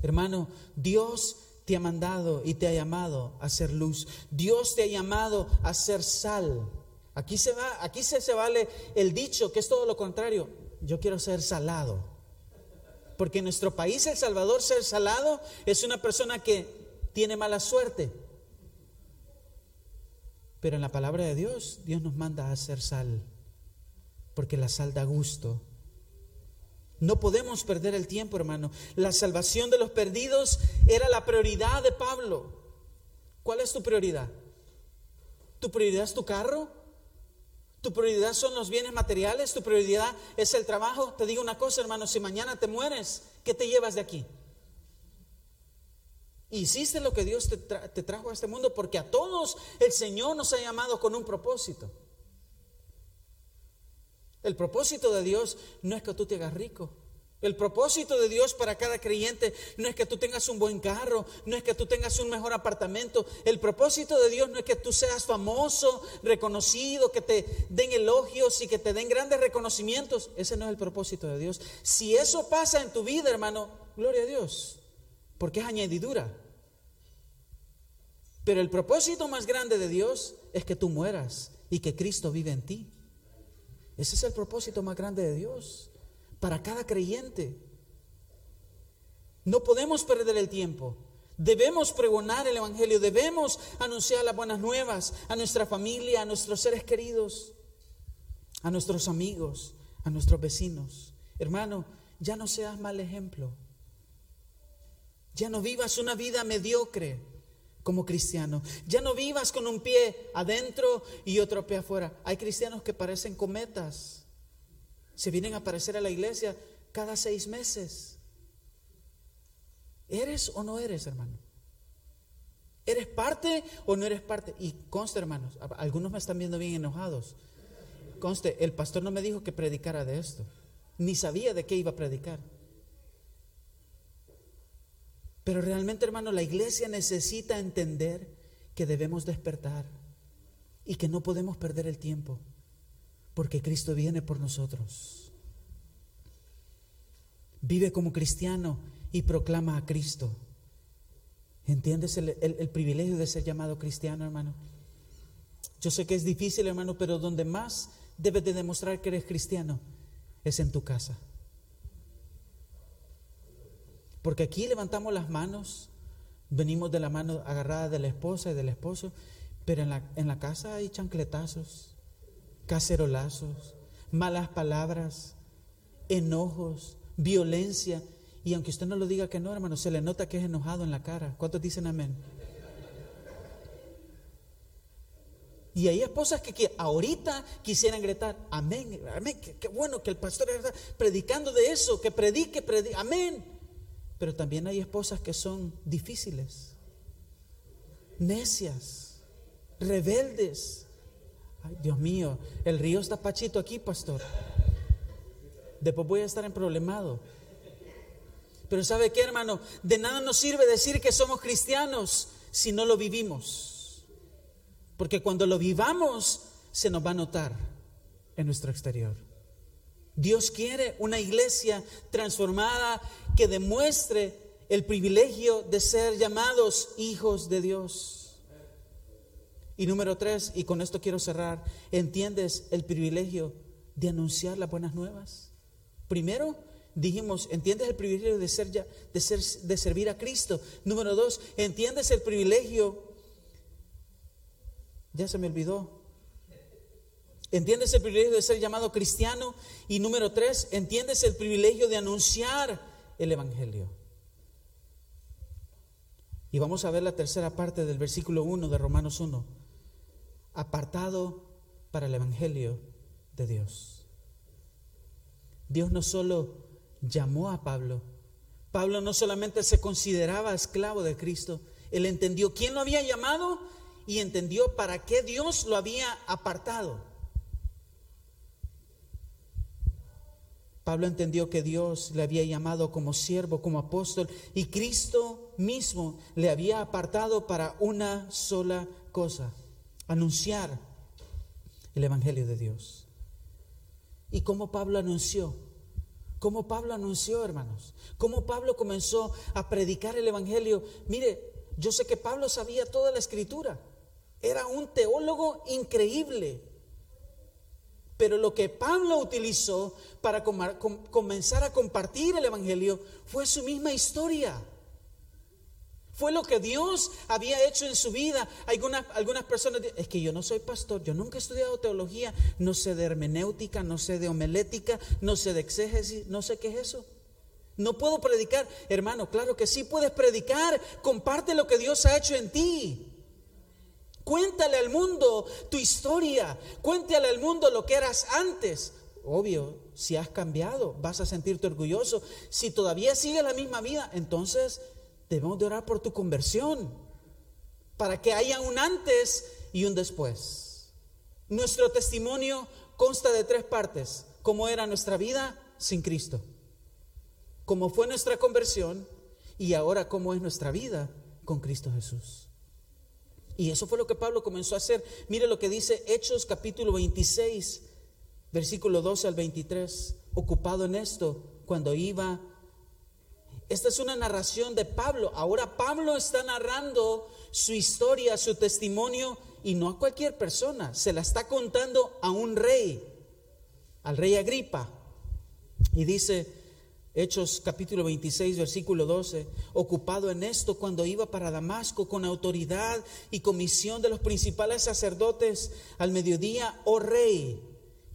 Hermano, Dios te ha mandado y te ha llamado a ser luz. Dios te ha llamado a ser sal. Aquí se va, aquí se, se vale el dicho que es todo lo contrario. Yo quiero ser salado. Porque en nuestro país, El Salvador, ser salado es una persona que tiene mala suerte. Pero en la palabra de Dios, Dios nos manda a hacer sal. Porque la sal da gusto. No podemos perder el tiempo, hermano. La salvación de los perdidos era la prioridad de Pablo. ¿Cuál es tu prioridad? ¿Tu prioridad es tu carro? Tu prioridad son los bienes materiales, tu prioridad es el trabajo. Te digo una cosa, hermano, si mañana te mueres, ¿qué te llevas de aquí? Hiciste lo que Dios te, te trajo a este mundo porque a todos el Señor nos ha llamado con un propósito. El propósito de Dios no es que tú te hagas rico. El propósito de Dios para cada creyente no es que tú tengas un buen carro, no es que tú tengas un mejor apartamento. El propósito de Dios no es que tú seas famoso, reconocido, que te den elogios y que te den grandes reconocimientos. Ese no es el propósito de Dios. Si eso pasa en tu vida, hermano, gloria a Dios, porque es añadidura. Pero el propósito más grande de Dios es que tú mueras y que Cristo vive en ti. Ese es el propósito más grande de Dios para cada creyente. No podemos perder el tiempo. Debemos pregonar el Evangelio, debemos anunciar las buenas nuevas a nuestra familia, a nuestros seres queridos, a nuestros amigos, a nuestros vecinos. Hermano, ya no seas mal ejemplo. Ya no vivas una vida mediocre como cristiano. Ya no vivas con un pie adentro y otro pie afuera. Hay cristianos que parecen cometas se vienen a aparecer a la iglesia cada seis meses. ¿Eres o no eres, hermano? ¿Eres parte o no eres parte? Y conste, hermanos, algunos me están viendo bien enojados. Conste, el pastor no me dijo que predicara de esto, ni sabía de qué iba a predicar. Pero realmente, hermano, la iglesia necesita entender que debemos despertar y que no podemos perder el tiempo porque Cristo viene por nosotros. Vive como cristiano y proclama a Cristo. ¿Entiendes el, privilegio de ser llamado cristiano, hermano? Yo sé que es difícil, hermano, pero donde más debes de demostrar que eres cristiano es en tu casa. Porque aquí levantamos las manos, venimos de la mano agarrada de la esposa y del esposo, pero en la casa hay chancletazos, cacerolazos, malas palabras, enojos, violencia. Y aunque usted no lo diga que no, hermano, se le nota que es enojado en la cara. ¿Cuántos dicen amén? Y hay esposas que, que ahorita quisieran gritar, amén, amén, qué, bueno que el pastor está predicando de eso, que predique, predique, amén. Pero también hay esposas que son difíciles, necias, rebeldes. Dios mío, el río está pachito aquí, pastor. Después voy a estar en problemado. Pero ¿sabe qué, hermano? De nada nos sirve decir que somos cristianos si no lo vivimos. Porque cuando lo vivamos, se nos va a notar en nuestro exterior. Dios quiere una iglesia transformada que demuestre el privilegio de ser llamados hijos de Dios. Y número tres, y con esto quiero cerrar, ¿entiendes el privilegio de anunciar las buenas nuevas? Primero, dijimos, ¿entiendes el privilegio de, ser ya, de, ser, de servir a Cristo? Número dos, ¿entiendes el privilegio ya se me olvidó. ¿Entiendes el privilegio de ser llamado cristiano? Y número tres, ¿entiendes el privilegio de anunciar el Evangelio? Y vamos a ver la tercera parte del versículo 1 de Romanos 1. Apartado para el Evangelio de Dios. Dios no solo llamó a Pablo, Pablo no solamente se consideraba esclavo de Cristo, él entendió quién lo había llamado y entendió para qué Dios lo había apartado. Pablo entendió que Dios le había llamado como siervo, como apóstol, y Cristo mismo le había apartado para una sola cosa, anunciar el Evangelio de Dios. ¿Y cómo Pablo anunció? ¿Cómo Pablo anunció, hermanos? ¿Cómo Pablo comenzó a predicar el Evangelio? Mire, yo sé que Pablo sabía toda la escritura. Era un teólogo increíble. Pero lo que Pablo utilizó para comenzar a compartir el Evangelio fue su misma historia. Fue lo que Dios había hecho en su vida. Algunas, algunas personas dicen, es que yo no soy pastor, yo nunca he estudiado teología, no sé de hermenéutica, no sé de homilética, no sé de exégesis, no sé qué es eso. No puedo predicar. Hermano, claro que sí puedes predicar. Comparte lo que Dios ha hecho en ti. Cuéntale al mundo tu historia. Cuéntale al mundo lo que eras antes. Obvio, si has cambiado, vas a sentirte orgulloso. Si todavía sigues la misma vida, entonces debemos de orar por tu conversión. Para que haya un antes y un después. Nuestro testimonio consta de tres partes. Cómo era nuestra vida sin Cristo. Cómo fue nuestra conversión y ahora cómo es nuestra vida con Cristo Jesús. Y eso fue lo que Pablo comenzó a hacer. Mire lo que dice Hechos capítulo 26, versículo 12 al 23. Ocupado en esto, cuando iba... Esta es una narración de Pablo. Ahora Pablo está narrando su historia, su testimonio, y no a cualquier persona. Se la está contando a un rey, al rey Agripa. Y dice, Hechos capítulo 26, versículo 12, ocupado en esto cuando iba para Damasco con autoridad y comisión de los principales sacerdotes al mediodía, oh rey,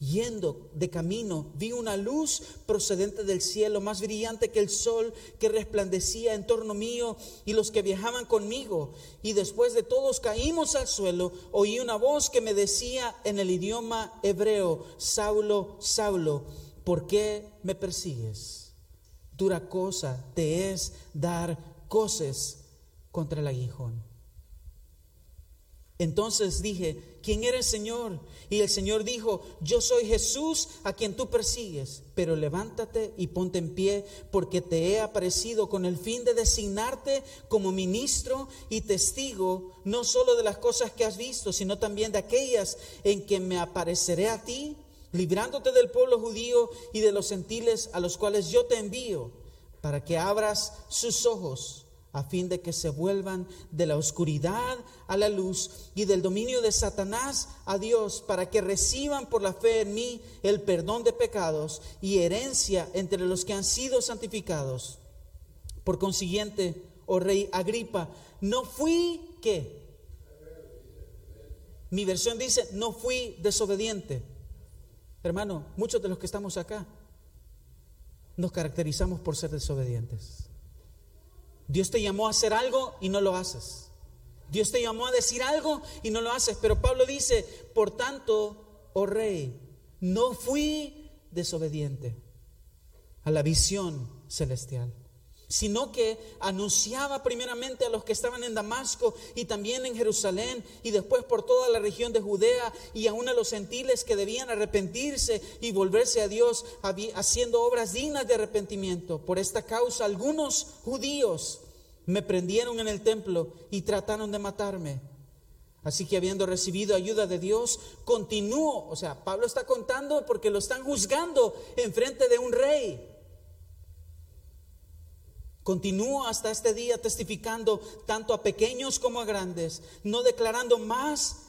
yendo de camino, vi una luz procedente del cielo, más brillante que el sol, que resplandecía en torno mío y los que viajaban conmigo. Y después de todos caímos al suelo, oí una voz que me decía en el idioma hebreo, Saulo, Saulo, ¿por qué me persigues? dura cosa te es dar cosas contra el aguijón. Entonces dije, ¿quién eres Señor? Y el Señor dijo, yo soy Jesús a quien tú persigues, pero levántate y ponte en pie, porque te he aparecido con el fin de designarte como ministro y testigo, no solo de las cosas que has visto, sino también de aquellas en que me apareceré a ti librándote del pueblo judío y de los gentiles a los cuales yo te envío, para que abras sus ojos a fin de que se vuelvan de la oscuridad a la luz y del dominio de Satanás a Dios, para que reciban por la fe en mí el perdón de pecados y herencia entre los que han sido santificados. Por consiguiente, oh rey Agripa, no fui que mi versión dice, no fui desobediente. Hermano, muchos de los que estamos acá nos caracterizamos por ser desobedientes. Dios te llamó a hacer algo y no lo haces. Dios te llamó a decir algo y no lo haces. Pero Pablo dice, por tanto, oh rey, no fui desobediente a la visión celestial sino que anunciaba primeramente a los que estaban en Damasco y también en Jerusalén y después por toda la región de Judea y aún a los gentiles que debían arrepentirse y volverse a Dios haciendo obras dignas de arrepentimiento. Por esta causa algunos judíos me prendieron en el templo y trataron de matarme. Así que habiendo recibido ayuda de Dios, continúo. O sea, Pablo está contando porque lo están juzgando en frente de un rey. Continúo hasta este día testificando tanto a pequeños como a grandes, no declarando más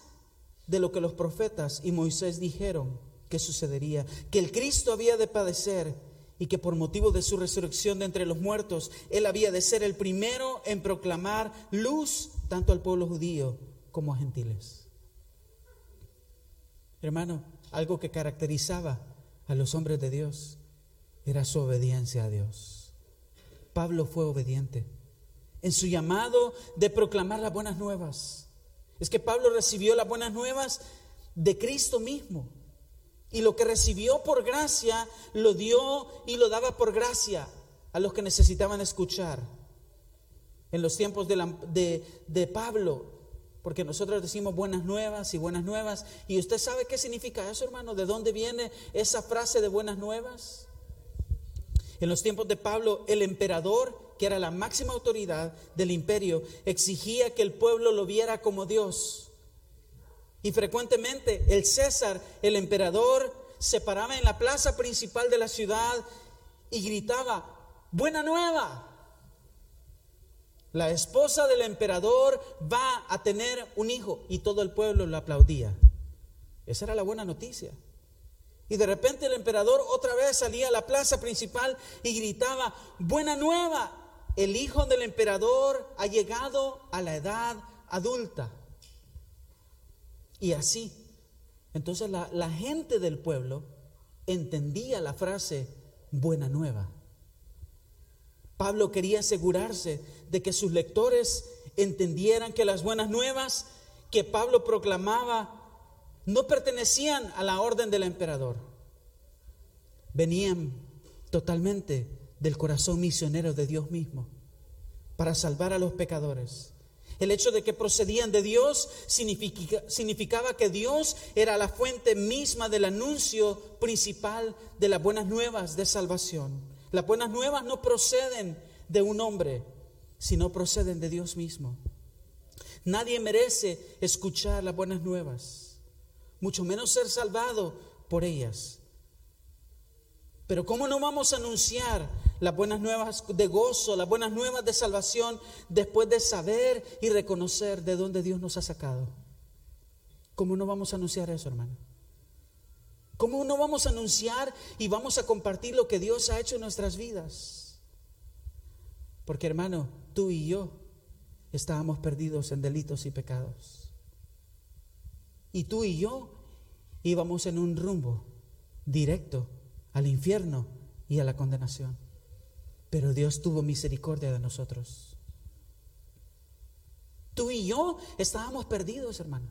de lo que los profetas y Moisés dijeron que sucedería, que el Cristo había de padecer y que por motivo de su resurrección de entre los muertos, Él había de ser el primero en proclamar luz tanto al pueblo judío como a gentiles. Hermano, algo que caracterizaba a los hombres de Dios era su obediencia a Dios. Pablo fue obediente en su llamado de proclamar las buenas nuevas. Es que Pablo recibió las buenas nuevas de Cristo mismo. Y lo que recibió por gracia, lo dio y lo daba por gracia a los que necesitaban escuchar. En los tiempos de, de Pablo, porque nosotros decimos buenas nuevas y buenas nuevas. ¿Y usted sabe qué significa eso, hermano? ¿De dónde viene esa frase de buenas nuevas? En los tiempos de Pablo, el emperador, que era la máxima autoridad del imperio, exigía que el pueblo lo viera como Dios. Y frecuentemente el César, el emperador, se paraba en la plaza principal de la ciudad y gritaba, buena nueva. La esposa del emperador va a tener un hijo y todo el pueblo lo aplaudía. Esa era la buena noticia. Y de repente el emperador otra vez salía a la plaza principal y gritaba, buena nueva, el hijo del emperador ha llegado a la edad adulta. Y así, entonces la, la gente del pueblo entendía la frase buena nueva. Pablo quería asegurarse de que sus lectores entendieran que las buenas nuevas que Pablo proclamaba no pertenecían a la orden del emperador. Venían totalmente del corazón misionero de Dios mismo para salvar a los pecadores. El hecho de que procedían de Dios significaba que Dios era la fuente misma del anuncio principal de las buenas nuevas de salvación. Las buenas nuevas no proceden de un hombre, sino proceden de Dios mismo. Nadie merece escuchar las buenas nuevas mucho menos ser salvado por ellas. Pero ¿cómo no vamos a anunciar las buenas nuevas de gozo, las buenas nuevas de salvación después de saber y reconocer de dónde Dios nos ha sacado? ¿Cómo no vamos a anunciar eso, hermano? ¿Cómo no vamos a anunciar y vamos a compartir lo que Dios ha hecho en nuestras vidas? Porque, hermano, tú y yo estábamos perdidos en delitos y pecados. Y tú y yo íbamos en un rumbo directo al infierno y a la condenación. Pero Dios tuvo misericordia de nosotros. Tú y yo estábamos perdidos, hermanos.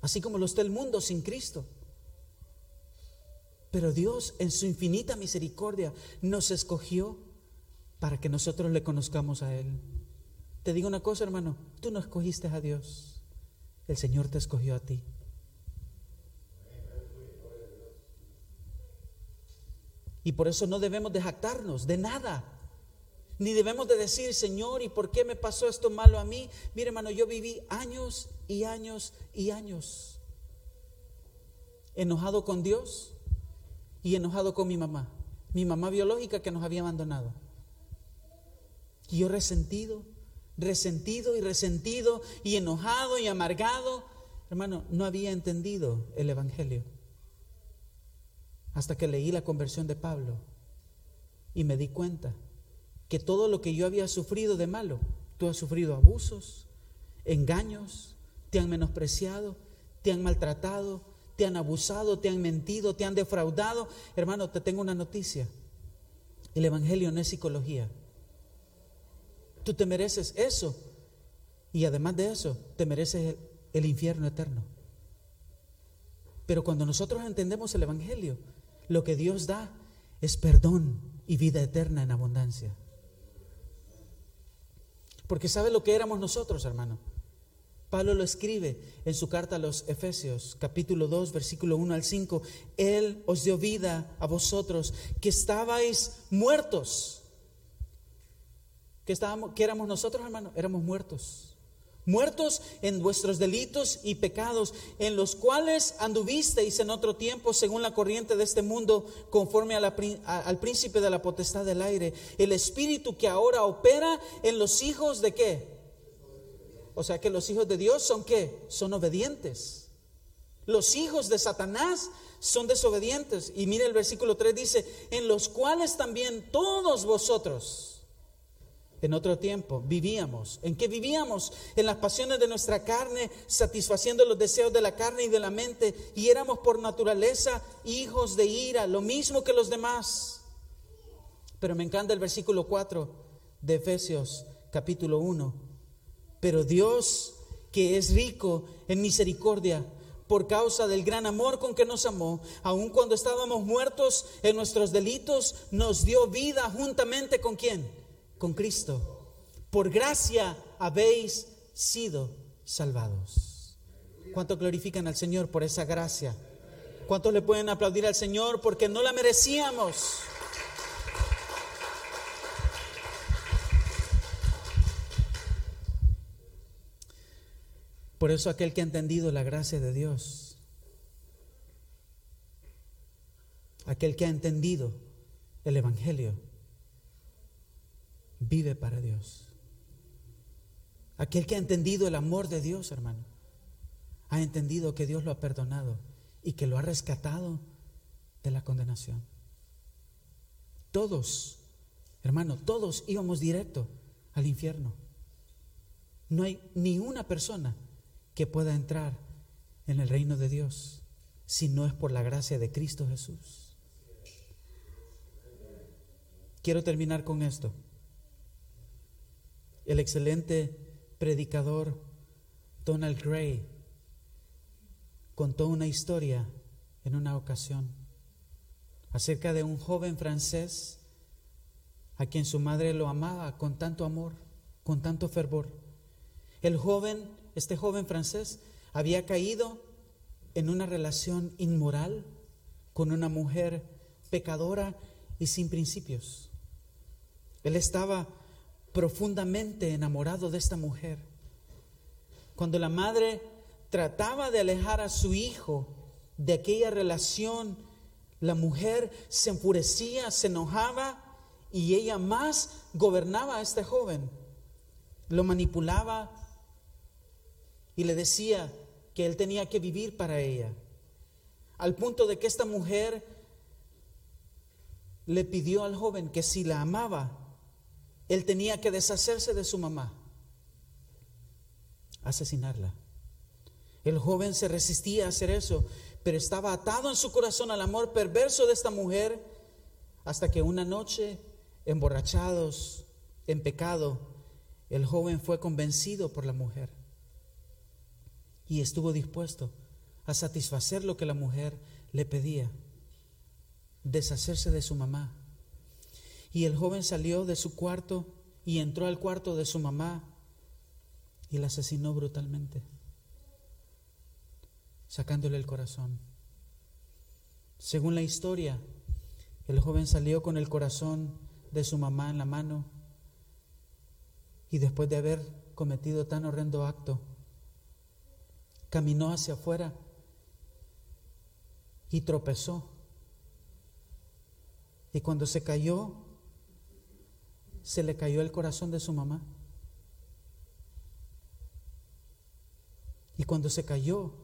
Así como lo está el mundo sin Cristo. Pero Dios en su infinita misericordia nos escogió para que nosotros le conozcamos a Él. Te digo una cosa, hermano, tú no escogiste a Dios. El Señor te escogió a ti. Y por eso no debemos de jactarnos de nada. Ni debemos de decir, Señor, ¿y por qué me pasó esto malo a mí? Mire, hermano, yo viví años y años y años enojado con Dios y enojado con mi mamá, mi mamá biológica que nos había abandonado. Y yo resentido, resentido y resentido y enojado y amargado. Hermano, no había entendido el Evangelio hasta que leí la conversión de Pablo y me di cuenta que todo lo que yo había sufrido de malo, tú has sufrido abusos, engaños, te han menospreciado, te han maltratado, te han abusado, te han mentido, te han defraudado. Hermano, te tengo una noticia. El Evangelio no es psicología. Tú te mereces eso. Y además de eso, te mereces el, el infierno eterno. Pero cuando nosotros entendemos el Evangelio, lo que Dios da es perdón y vida eterna en abundancia. Porque ¿sabe lo que éramos nosotros, hermano? Pablo lo escribe en su carta a los Efesios, capítulo 2, versículo 1 al 5. Él os dio vida a vosotros que estabais muertos. ¿Qué, estábamos, ¿Qué éramos nosotros, hermano? Éramos muertos muertos en vuestros delitos y pecados, en los cuales anduvisteis en otro tiempo según la corriente de este mundo, conforme al príncipe de la potestad del aire, el espíritu que ahora opera en los hijos de qué? O sea que los hijos de Dios son qué? Son obedientes. Los hijos de Satanás son desobedientes. Y mire el versículo 3 dice, en los cuales también todos vosotros, en otro tiempo vivíamos. ¿En qué vivíamos? En las pasiones de nuestra carne, satisfaciendo los deseos de la carne y de la mente, y éramos por naturaleza hijos de ira, lo mismo que los demás. Pero me encanta el versículo 4 de Efesios capítulo 1. Pero Dios, que es rico en misericordia, por causa del gran amor con que nos amó, aun cuando estábamos muertos en nuestros delitos, nos dio vida juntamente con quién? Con Cristo. Por gracia habéis sido salvados. ¿Cuánto glorifican al Señor por esa gracia? ¿Cuántos le pueden aplaudir al Señor porque no la merecíamos? Por eso aquel que ha entendido la gracia de Dios, aquel que ha entendido el Evangelio, vive para Dios. Aquel que ha entendido el amor de Dios, hermano, ha entendido que Dios lo ha perdonado y que lo ha rescatado de la condenación. Todos, hermano, todos íbamos directo al infierno. No hay ni una persona que pueda entrar en el reino de Dios si no es por la gracia de Cristo Jesús. Quiero terminar con esto. El excelente predicador Donald Gray contó una historia en una ocasión acerca de un joven francés a quien su madre lo amaba con tanto amor, con tanto fervor. El joven, este joven francés, había caído en una relación inmoral con una mujer pecadora y sin principios. Él estaba profundamente enamorado de esta mujer. Cuando la madre trataba de alejar a su hijo de aquella relación, la mujer se enfurecía, se enojaba y ella más gobernaba a este joven. Lo manipulaba y le decía que él tenía que vivir para ella. Al punto de que esta mujer le pidió al joven que si la amaba, él tenía que deshacerse de su mamá, asesinarla. El joven se resistía a hacer eso, pero estaba atado en su corazón al amor perverso de esta mujer hasta que una noche, emborrachados, en pecado, el joven fue convencido por la mujer y estuvo dispuesto a satisfacer lo que la mujer le pedía, deshacerse de su mamá. Y el joven salió de su cuarto y entró al cuarto de su mamá y la asesinó brutalmente, sacándole el corazón. Según la historia, el joven salió con el corazón de su mamá en la mano y después de haber cometido tan horrendo acto, caminó hacia afuera y tropezó. Y cuando se cayó, se le cayó el corazón de su mamá. Y cuando se cayó,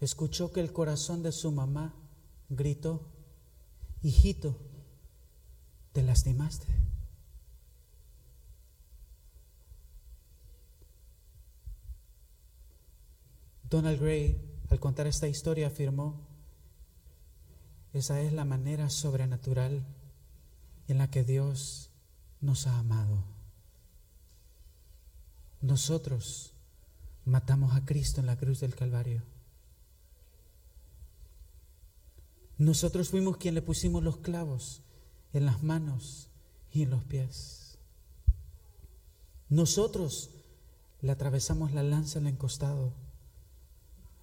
escuchó que el corazón de su mamá gritó, hijito, te lastimaste. Donald Gray, al contar esta historia, afirmó, esa es la manera sobrenatural en la que Dios nos ha amado. Nosotros matamos a Cristo en la cruz del Calvario. Nosotros fuimos quien le pusimos los clavos en las manos y en los pies. Nosotros le atravesamos la lanza en el encostado.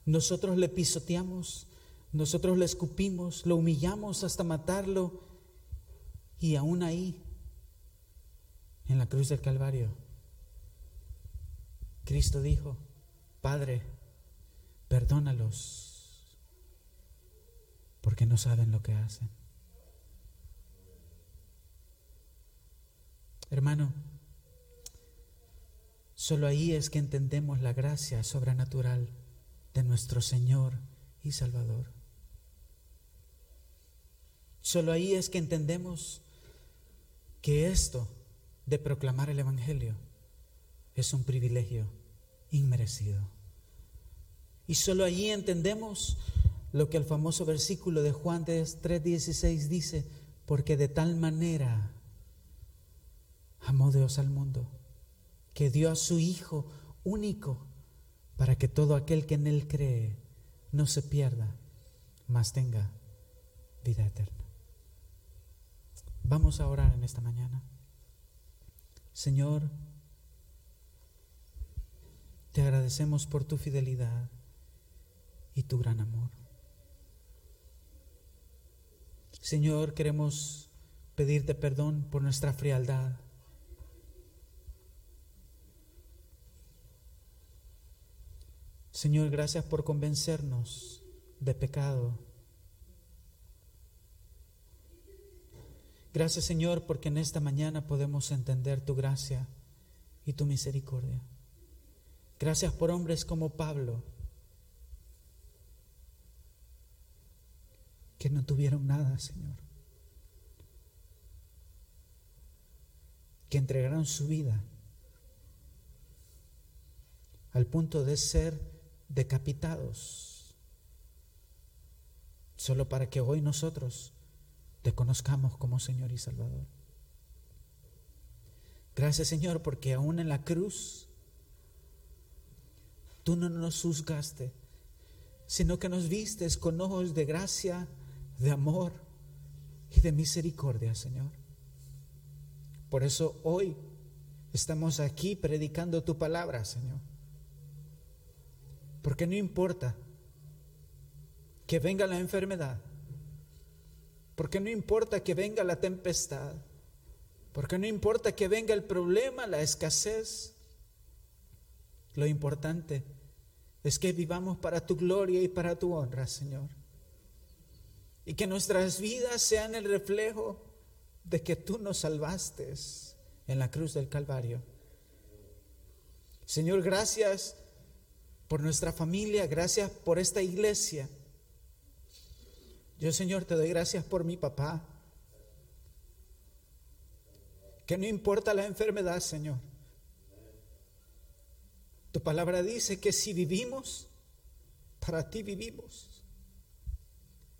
Nosotros le pisoteamos, nosotros le escupimos, lo humillamos hasta matarlo y aún ahí, en la cruz del Calvario, Cristo dijo, Padre, perdónalos, porque no saben lo que hacen. Hermano, solo ahí es que entendemos la gracia sobrenatural de nuestro Señor y Salvador. Solo ahí es que entendemos que esto de proclamar el Evangelio es un privilegio inmerecido. Y solo allí entendemos lo que el famoso versículo de Juan 3:16 dice, porque de tal manera amó Dios al mundo, que dio a su Hijo único, para que todo aquel que en Él cree no se pierda, mas tenga vida eterna. Vamos a orar en esta mañana. Señor, te agradecemos por tu fidelidad y tu gran amor. Señor, queremos pedirte perdón por nuestra frialdad. Señor, gracias por convencernos de pecado Gracias Señor porque en esta mañana podemos entender tu gracia y tu misericordia. Gracias por hombres como Pablo, que no tuvieron nada, Señor. Que entregaron su vida al punto de ser decapitados, solo para que hoy nosotros te conozcamos como Señor y Salvador. Gracias Señor porque aún en la cruz tú no nos juzgaste, sino que nos vistes con ojos de gracia, de amor y de misericordia, Señor. Por eso hoy estamos aquí predicando tu palabra, Señor. Porque no importa que venga la enfermedad, porque no importa que venga la tempestad, porque no importa que venga el problema, la escasez, lo importante es que vivamos para tu gloria y para tu honra, Señor. Y que nuestras vidas sean el reflejo de que tú nos salvaste en la cruz del Calvario. Señor, gracias por nuestra familia, gracias por esta iglesia. Yo, Señor, te doy gracias por mi papá. Que no importa la enfermedad, Señor. Tu palabra dice que si vivimos, para ti vivimos.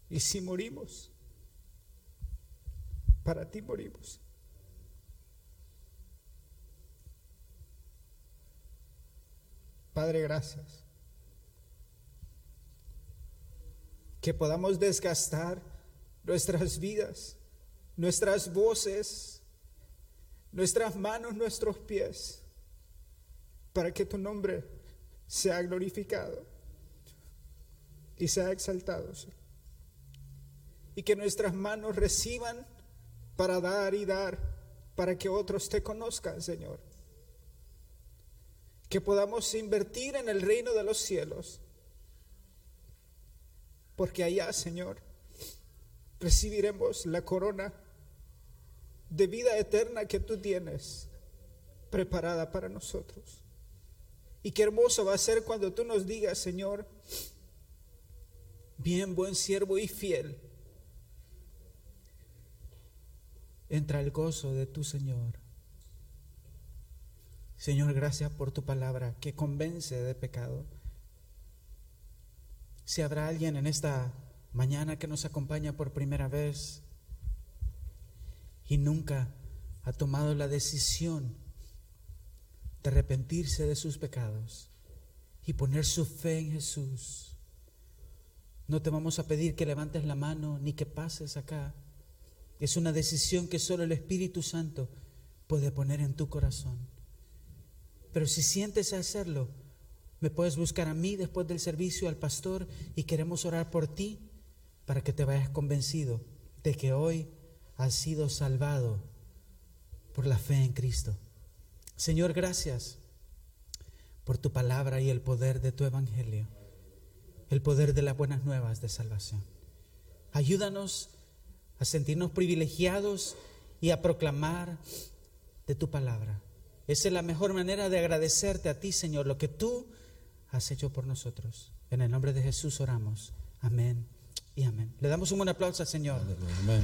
Y si morimos, para ti morimos. Padre, gracias. Que podamos desgastar nuestras vidas, nuestras voces, nuestras manos, nuestros pies, para que tu nombre sea glorificado y sea exaltado. Y que nuestras manos reciban para dar y dar, para que otros te conozcan, Señor. Que podamos invertir en el reino de los cielos porque allá, Señor, recibiremos la corona de vida eterna que tú tienes preparada para nosotros. Y qué hermoso va a ser cuando tú nos digas, Señor, bien buen siervo y fiel, entra el gozo de tu Señor. Señor, gracias por tu palabra que convence de pecado. Si habrá alguien en esta mañana que nos acompaña por primera vez y nunca ha tomado la decisión de arrepentirse de sus pecados y poner su fe en Jesús, no te vamos a pedir que levantes la mano ni que pases acá. Es una decisión que solo el Espíritu Santo puede poner en tu corazón. Pero si sientes hacerlo, me puedes buscar a mí después del servicio, al pastor, y queremos orar por ti para que te vayas convencido de que hoy has sido salvado por la fe en Cristo. Señor, gracias por tu palabra y el poder de tu evangelio el poder de las buenas nuevas de salvación. Ayúdanos a sentirnos privilegiados y a proclamar de tu palabra. Esa es la mejor manera de agradecerte a ti, Señor, lo que tú has hecho por nosotros. En el nombre de Jesús oramos. Amén y amén. Le damos un buen aplauso al Señor. Amén.